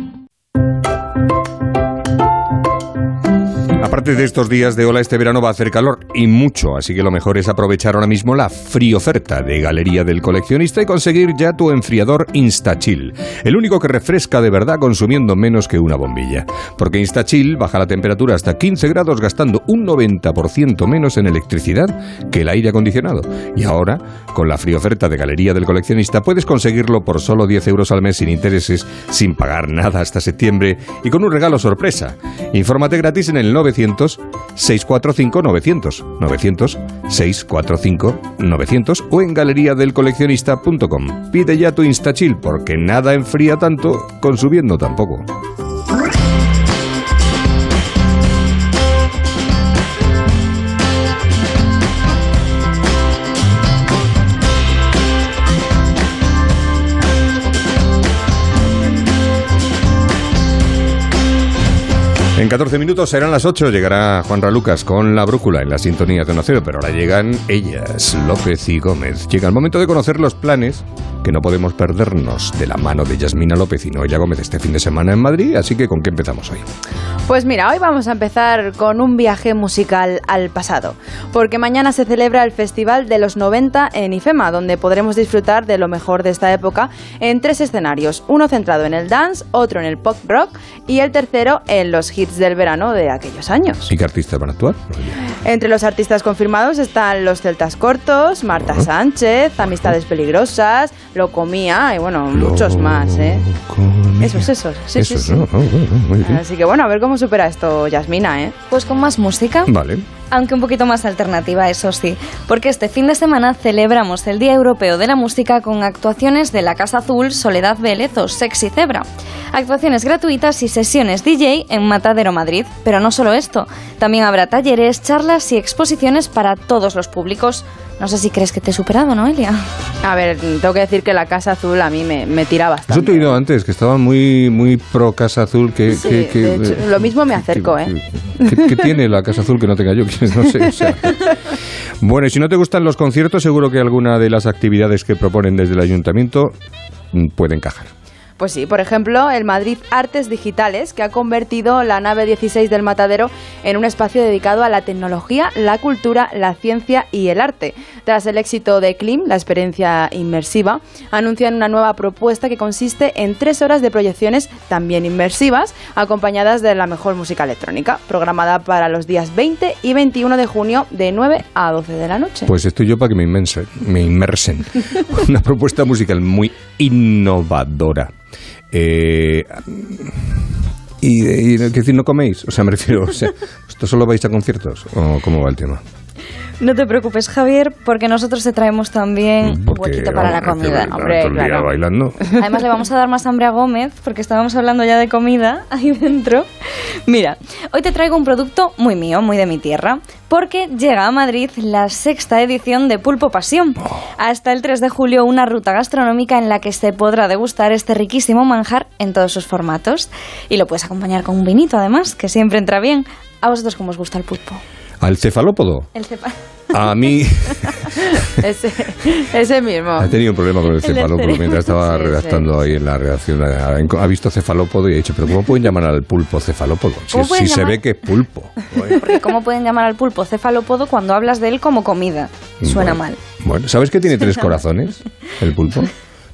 Aparte de estos días de ola, este verano va a hacer calor y mucho, así que lo mejor es aprovechar ahora mismo la frío oferta de Galería del Coleccionista y conseguir ya tu enfriador InstaChill, el único que refresca de verdad consumiendo menos que una bombilla. Porque InstaChill baja la temperatura hasta 15 grados gastando un 90% menos en electricidad que el aire acondicionado. Y ahora, con la frío oferta de Galería del Coleccionista, puedes conseguirlo por solo 10 euros al mes sin intereses, sin pagar nada hasta septiembre y con un regalo sorpresa. Infórmate gratis en el 900-645-900, 900-645-900 o en galeriadelcoleccionista.com. Pide ya tu InstaChill porque nada enfría tanto consumiendo tampoco. En 14 minutos serán las 8, llegará Juan Lucas con la brújula en la sintonía de Onda Cero, pero ahora llegan ellas, López y Gómez. Llega el momento de conocer los planes que no podemos perdernos de la mano de Yasmina López y Noelia Gómez este fin de semana en Madrid, así que ¿con qué empezamos hoy? Pues mira, hoy vamos a empezar con un viaje musical al pasado, porque mañana se celebra el Festival de los 90 en IFEMA, donde podremos disfrutar de lo mejor de esta época en tres escenarios, uno centrado en el dance, otro en el pop rock y el tercero en los hits del verano de aquellos años. ¿Y qué artistas van a actuar? Entre los artistas confirmados están los Celtas Cortos, Marta Sánchez, Amistades Peligrosas, Lo Comía y bueno, muchos más, ¿eh? Esos, esos. Sí, Eso, sí, bueno, muy bien. Así que bueno, a ver cómo supera esto Yasmina, ¿eh? Pues con más música. Vale. Aunque un poquito más alternativa, eso sí, porque este fin de semana celebramos el Día Europeo de la Música con actuaciones de la Casa Azul, Soledad Vélez o Sexy Zebra. Actuaciones gratuitas y sesiones DJ en Matadero Madrid. Pero no solo esto, también habrá talleres, charlas y exposiciones para todos los públicos. No sé si crees que te he superado, Noelia. A ver, tengo que decir que la Casa Azul a mí me, me tira bastante. Eso te he oído antes, que estaba muy, muy pro Casa Azul. Que, Sí, que- que- de hecho, lo mismo me acerco, ¿eh? ¿Qué, qué tiene la Casa Azul que no tenga yo? No sé. o sea. Bueno, y si no te gustan los conciertos, seguro que alguna de las actividades que proponen desde el ayuntamiento mm, puede encajar. Pues sí, por ejemplo, el Madrid Artes Digitales, que ha convertido la nave 16 del Matadero en un espacio dedicado a la tecnología, la cultura, la ciencia y el arte. Tras el éxito de CLIM, la experiencia inmersiva, anuncian una nueva propuesta que consiste en tres horas de proyecciones también inmersivas, acompañadas de la mejor música electrónica, programada para los días 20 y 21 de junio de 9 a 12 de la noche. Pues estoy yo para que me inmensen. Me inmersen. Una propuesta musical muy innovadora. Eh, y, y, ¿qué decir, no coméis? O sea, me refiero, o sea, ¿esto solo vais a conciertos? ¿O cómo va el tema? No te preocupes, Javier, porque nosotros te traemos también un huequito para la comida. que todo el día bailando. Además le vamos a dar más hambre a Gómez, porque estábamos hablando ya de comida ahí dentro. Mira, hoy te traigo un producto muy mío, muy de mi tierra, porque llega a Madrid la sexta edición de Pulpo Pasión. Hasta el 3 de julio una ruta gastronómica en la que se podrá degustar este riquísimo manjar en todos sus formatos. Y lo puedes acompañar con un vinito, además, que siempre entra bien. ¿A vosotros cómo os gusta el pulpo? ¿Al cefalópodo? El. A mí ese, ese mismo. he tenido un problema con el cefalópodo cerebro. mientras estaba Sí, redactando ahí en la redacción. Ha, ha visto cefalópodo y he dicho, ¿pero cómo pueden llamar al pulpo cefalópodo? Si, ¿Cómo pueden si se ve que es pulpo. Porque ¿cómo pueden llamar al pulpo cefalópodo cuando hablas de él como comida? Suena mal. Bueno, ¿sabes que tiene tres corazones el pulpo?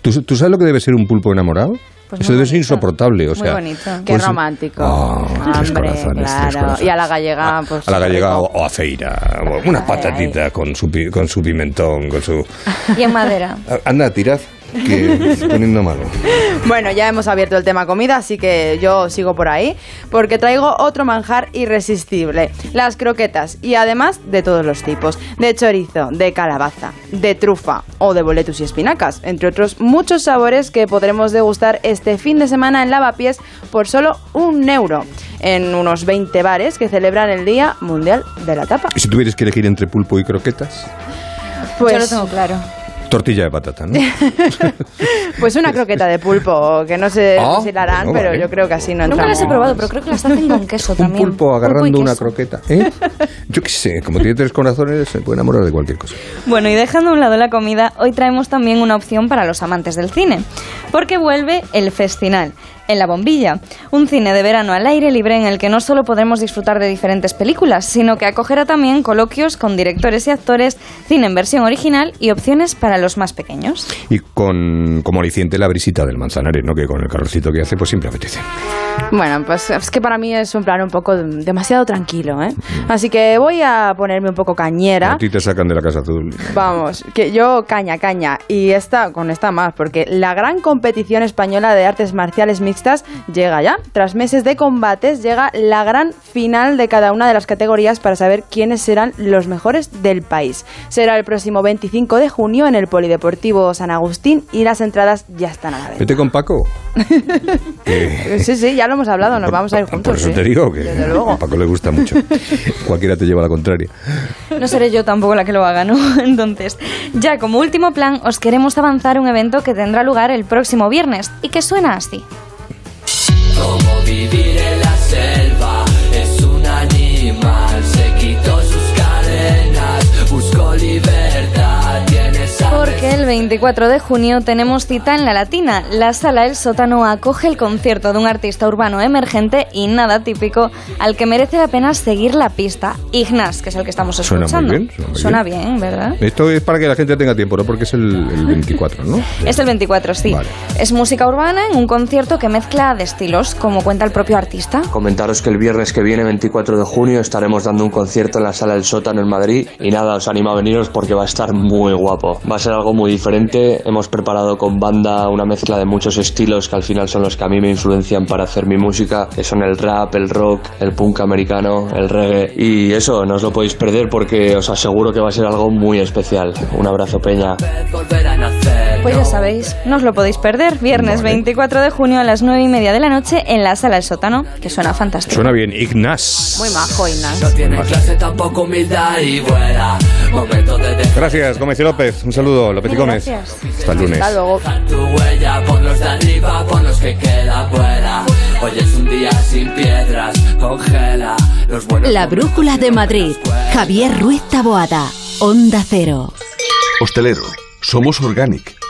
¿Tú, tú sabes lo que debe ser un pulpo enamorado? Pues Eso ser insoportable. O sea, bonito. Qué pues- romántico. Ah, tres Hombre, corazones, claro. Y a la gallega, pues. a la gallega o, a feira, o una patatita con su, pi- con su pimentón, con su... Y en madera. Anda, tirad, que poniendo mano. Bueno, ya hemos abierto el tema comida, así que yo sigo por ahí, porque traigo otro manjar irresistible, las croquetas, y además de todos los tipos, de chorizo, de calabaza, de trufa o de boletus y espinacas, entre otros muchos sabores que podremos degustar este fin de semana en Lavapiés por solo un euro, en unos 20 bares que celebran el Día Mundial de la Tapa. Y si tuvieras que elegir entre pulpo y croquetas, Pues, Yo lo tengo claro. Tortilla de patata, ¿no? pues una croqueta de pulpo, que no sé Ah, si la harán, bueno, pero vale. yo creo que así no Nunca las he entramos. probado, pero creo que las hacen con queso Un también. pulpo y agarrando una croqueta, ¿eh? Yo qué sé, como tiene tres corazones, se puede enamorar de cualquier cosa. Bueno, y dejando a un lado la comida, hoy traemos también una opción para los amantes del cine, porque vuelve el Festinal, en La Bombilla, un cine de verano al aire libre en el que no solo podremos disfrutar de diferentes películas, sino que acogerá también coloquios con directores y actores, cine en versión original y opciones para los más pequeños. Y con como aliciente la brisita del manzanares, ¿no? Que con el carrocito que hace, pues siempre apetece. Bueno, pues es que para mí es un plan un poco demasiado tranquilo, ¿eh? Así que voy a ponerme un poco cañera. A ti te sacan de la casa azul. Vamos, que yo caña, caña. Y esta, con esta más, porque la gran competición española de artes marciales mixtas llega ya. Tras meses de combates, llega la gran final de cada una de las categorías para saber quiénes serán los mejores del país. Será el próximo 25 de junio en el Polideportivo San Agustín y las entradas ya están a la venta. Vete con Paco. Sí, sí, ya lo hemos hablado, nos vamos a ir por juntos. eso sí. te digo que Desde luego. a Paco le gusta mucho. Cualquiera te lleva a la contraria. No seré yo tampoco la que lo haga, ¿no? Entonces, ya como último plan, os queremos avanzar un evento que tendrá lugar el próximo viernes y que suena así. Como vivir en la selva. Es un animal, se quitó sus cadenas, buscó libertad, Porque el 24 de junio tenemos cita en La Latina. La sala El Sótano acoge el concierto de un artista urbano emergente y nada típico al que merece la pena seguir la pista. Ignaz, que es el que estamos Suena escuchando. muy bien, suena muy Suena bien, ¿verdad? Esto es para que la gente tenga tiempo, ¿no? Porque es el, el 24, ¿no? Es el 24, sí. Vale. Es música urbana en un concierto que mezcla de estilos, como cuenta el propio artista. Comentaros que el viernes que viene, 24 de junio, estaremos dando un concierto en la sala del sótano en Madrid y nada, os animo a veniros porque va a estar muy guapo. Va a ser algo muy diferente. Hemos preparado con banda una mezcla de muchos estilos que al final son los que a mí me influencian para hacer mi música, que son el rap, el rock, el punk americano, el reggae y eso, no os lo podéis perder porque os aseguro que va a ser algo muy especial. Un abrazo, Peña. Pues ya sabéis, no os lo podéis perder. Viernes 24 de junio a las 9 y media de la noche en la sala del sótano, que suena fantástico. Suena bien, Ignaz. Muy majo, Ignaz. No tiene clase, tampoco humildad y vuela. Momento de dejar Gracias, Gómez y López. Un saludo, López y Gómez. Gracias. Hasta el lunes. Hasta luego. tu huella por los de arriba, por los que quedan fuera. Hoy es un día sin piedras, congela los buenos. La Brújula de Madrid. Javier Ruiz Taboada. Onda Cero. Hostelero, somos Organic,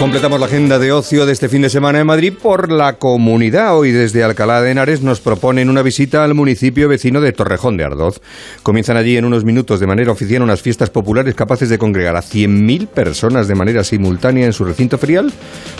Completamos la agenda de ocio de este fin de semana en Madrid por la comunidad. Hoy desde Alcalá de Henares nos proponen una visita al municipio vecino de Torrejón de Ardoz. Comienzan allí en unos minutos de manera oficial unas fiestas populares capaces de congregar a 100.000 personas de manera simultánea en su recinto ferial,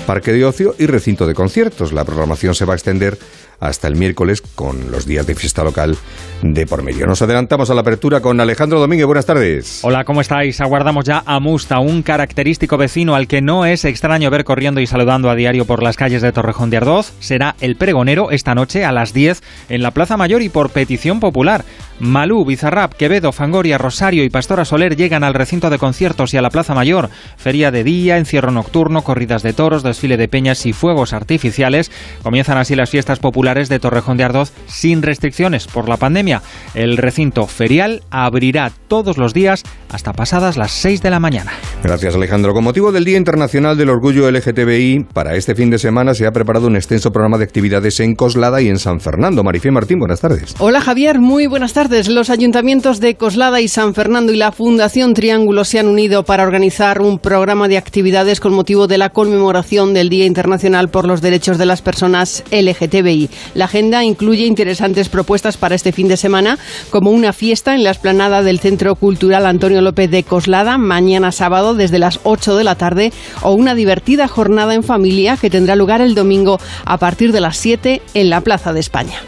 parque de ocio y recinto de conciertos. La programación se va a extender hasta el miércoles con los días de fiesta local de por medio. Nos adelantamos a la apertura con Alejandro Domínguez. Buenas tardes. Hola, ¿cómo estáis? Aguardamos ya a Musta, un característico vecino al que no es extraño ver corriendo y saludando a diario por las calles de Torrejón de Ardoz. Será el pregonero esta noche a las 10 en la Plaza Mayor y por petición popular. Malú, Bizarrap, Quevedo, Fangoria, Rosario y Pastora Soler llegan al recinto de conciertos y a la Plaza Mayor. Feria de día, encierro nocturno, corridas de toros, desfile de peñas y fuegos artificiales. Comienzan así las fiestas populares de Torrejón de Ardoz sin restricciones por la pandemia. El recinto ferial abrirá todos los días hasta pasadas las 6 de la mañana. Gracias Alejandro. Con motivo del Día Internacional del Orgullo LGTBI, para este fin de semana se ha preparado un extenso programa de actividades en Coslada y en San Fernando. Marifé Martín, buenas tardes. Hola Javier, muy buenas tardes. Los ayuntamientos de Coslada y San Fernando y la Fundación Triángulo se han unido para organizar un programa de actividades con motivo de la conmemoración del Día Internacional por los Derechos de las Personas LGTBI. La agenda incluye interesantes propuestas para este fin de semana, como una fiesta en la esplanada del Centro Cultural Antonio López de Coslada, mañana sábado desde las 8 de la tarde, o una divertida jornada en familia que tendrá lugar el domingo a partir de las 7 en la Plaza de España.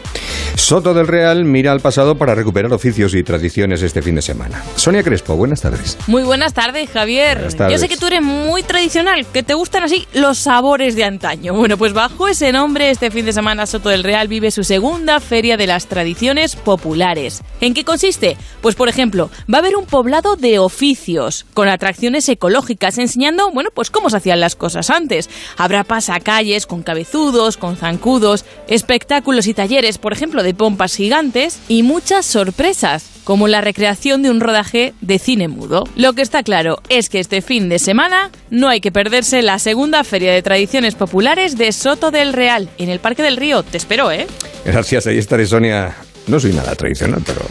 Soto del Real mira al pasado para recuperar oficios y tradiciones este fin de semana. Sonia Crespo, buenas tardes. Muy buenas tardes, Javier. Buenas tardes. Yo sé que tú eres muy tradicional, que te gustan así los sabores de antaño. Bueno, pues bajo ese nombre, este fin de semana Soto del Real vive su segunda Feria de las Tradiciones Populares. ¿En qué consiste? Pues, por ejemplo, va a haber un poblado de oficios, con atracciones ecológicas, enseñando, bueno, pues cómo se hacían las cosas antes. Habrá pasacalles con cabezudos, con zancudos, espectáculos y talleres, por ejemplo, de pompas gigantes y muchas sorpresas, como la recreación de un rodaje de cine mudo. Lo que está claro es que este fin de semana no hay que perderse la segunda Feria de Tradiciones Populares de Soto del Real, en el Parque del Río. Te espero, ¿eh? Gracias, ahí estaré Sonia. No soy nada tradicional, pero...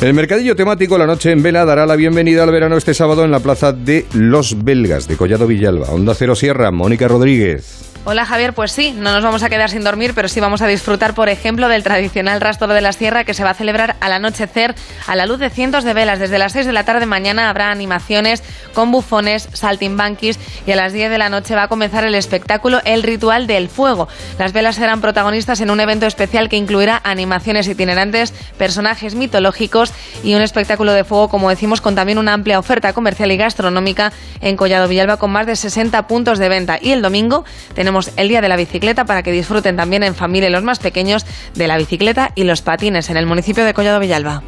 El mercadillo temático La Noche en Vela dará la bienvenida al verano este sábado en la plaza de Los Belgas de Collado Villalba. Onda Cero Sierra, Mónica Rodríguez. Hola Javier, pues sí, no nos vamos a quedar sin dormir, pero sí vamos a disfrutar, por ejemplo, del tradicional rastro de la sierra que se va a celebrar al anochecer a la luz de cientos de velas. Desde las 6 de la tarde mañana habrá animaciones con bufones, saltimbanquis y a las 10 de la noche va a comenzar el espectáculo El Ritual del Fuego. Las velas serán protagonistas en un evento especial que incluirá animaciones itinerantes, personajes mitológicos y un espectáculo de fuego, como decimos, con también una amplia oferta comercial y gastronómica en Collado Villalba con más de 60 puntos de venta. Y el domingo tenemos el Día de la Bicicleta para que disfruten también en familia los más pequeños de la bicicleta y los patines en el municipio de Collado Villalba.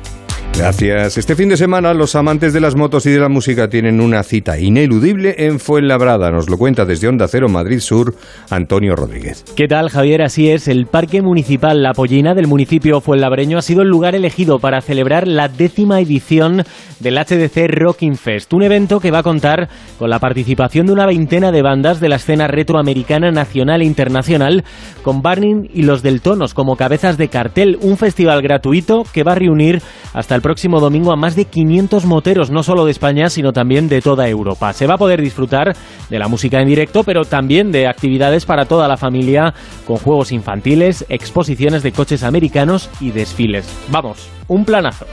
Gracias. Este fin de semana los amantes de las motos y de la música tienen una cita ineludible en Fuenlabrada. Nos lo cuenta desde Onda Cero Madrid Sur Antonio Rodríguez. ¿Qué tal Javier? Así es, el Parque Municipal La Pollina del municipio fuenlabreño ha sido el lugar elegido para celebrar la décima edición del HDC Rocking Fest, un evento que va a contar con la participación de una veintena de bandas de la escena retroamericana nacional e internacional, con Barney y los del Tonos como cabezas de cartel, un festival gratuito que va a reunir hasta el próximo domingo a más de 500 moteros, no solo de España, sino también de toda Europa. Se va a poder disfrutar de la música en directo, pero también de actividades para toda la familia, con juegos infantiles, exposiciones de coches americanos y desfiles. Vamos, un planazo.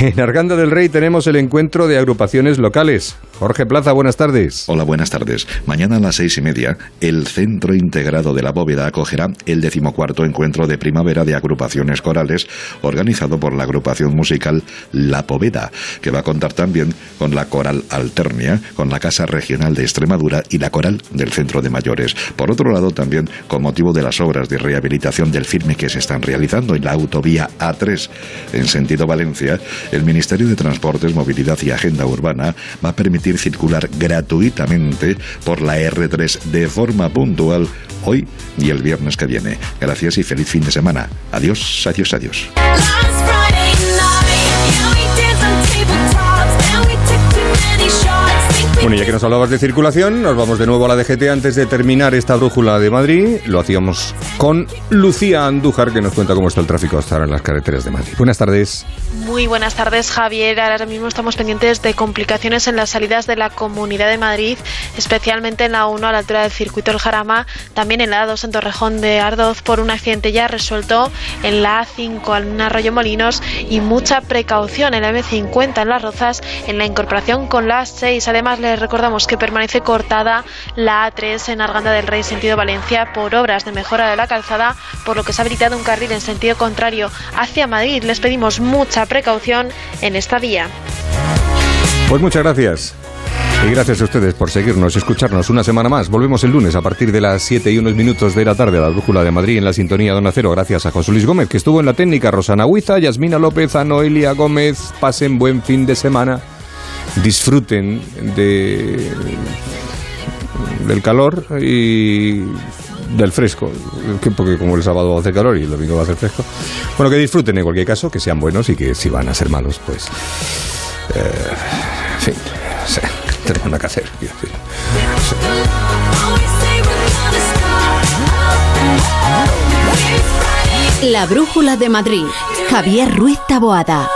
En Arganda del Rey tenemos el encuentro de agrupaciones locales. Jorge Plaza, buenas tardes. Hola, buenas tardes. Mañana a las seis y media, el Centro Integrado de la Bóveda acogerá el decimocuarto encuentro de primavera de agrupaciones corales organizado por la agrupación musical La Poveda, que va a contar también con la Coral Alternia, con la Casa Regional de Extremadura y la Coral del Centro de Mayores. Por otro lado, también con motivo de las obras de rehabilitación del firme que se están realizando en la autovía A3 en sentido Valencia, el Ministerio de Transportes, Movilidad y Agenda Urbana va a permitir circular gratuitamente por la R3 de forma puntual hoy y el viernes que viene. Gracias y feliz fin de semana. Adiós, adiós, adiós. Que nos hablabas de circulación, nos vamos de nuevo a la DGT antes de terminar esta brújula de Madrid. Lo hacíamos con Lucía Andújar, que nos cuenta cómo está el tráfico hasta ahora en las carreteras de Madrid. Buenas tardes. Muy buenas tardes, Javier. Ahora mismo estamos pendientes de complicaciones en las salidas de la Comunidad de Madrid, especialmente en la 1 a la altura del circuito El Jarama, también en la 2 en Torrejón de Ardoz por un accidente ya resuelto en la A5 en Arroyo Molinos y mucha precaución en la M50 en Las Rozas en la incorporación con la 6. Además, le recordamos que permanece cortada la A3 en Arganda del Rey sentido Valencia por obras de mejora de la calzada, por lo que se ha habilitado un carril en sentido contrario hacia Madrid. Les pedimos mucha precaución en esta vía. Pues muchas gracias. Y gracias a ustedes por seguirnos y escucharnos una semana más. Volvemos el lunes a partir de las 7 y unos minutos de la tarde a la Brújula de Madrid en la sintonía Don Acero. Gracias a José Luis Gómez, que estuvo en la técnica, Rosana Huiza, Yasmina López, a Noelia Gómez. Pasen buen fin de semana. Disfruten de del calor y del fresco, porque como el sábado hace calor y el domingo va a hacer fresco. Bueno, que disfruten en cualquier caso, que sean buenos y que si van a ser malos, pues... Eh, en fin, tenemos nada que hacer. La Brújula de Madrid. Javier Ruiz Taboada.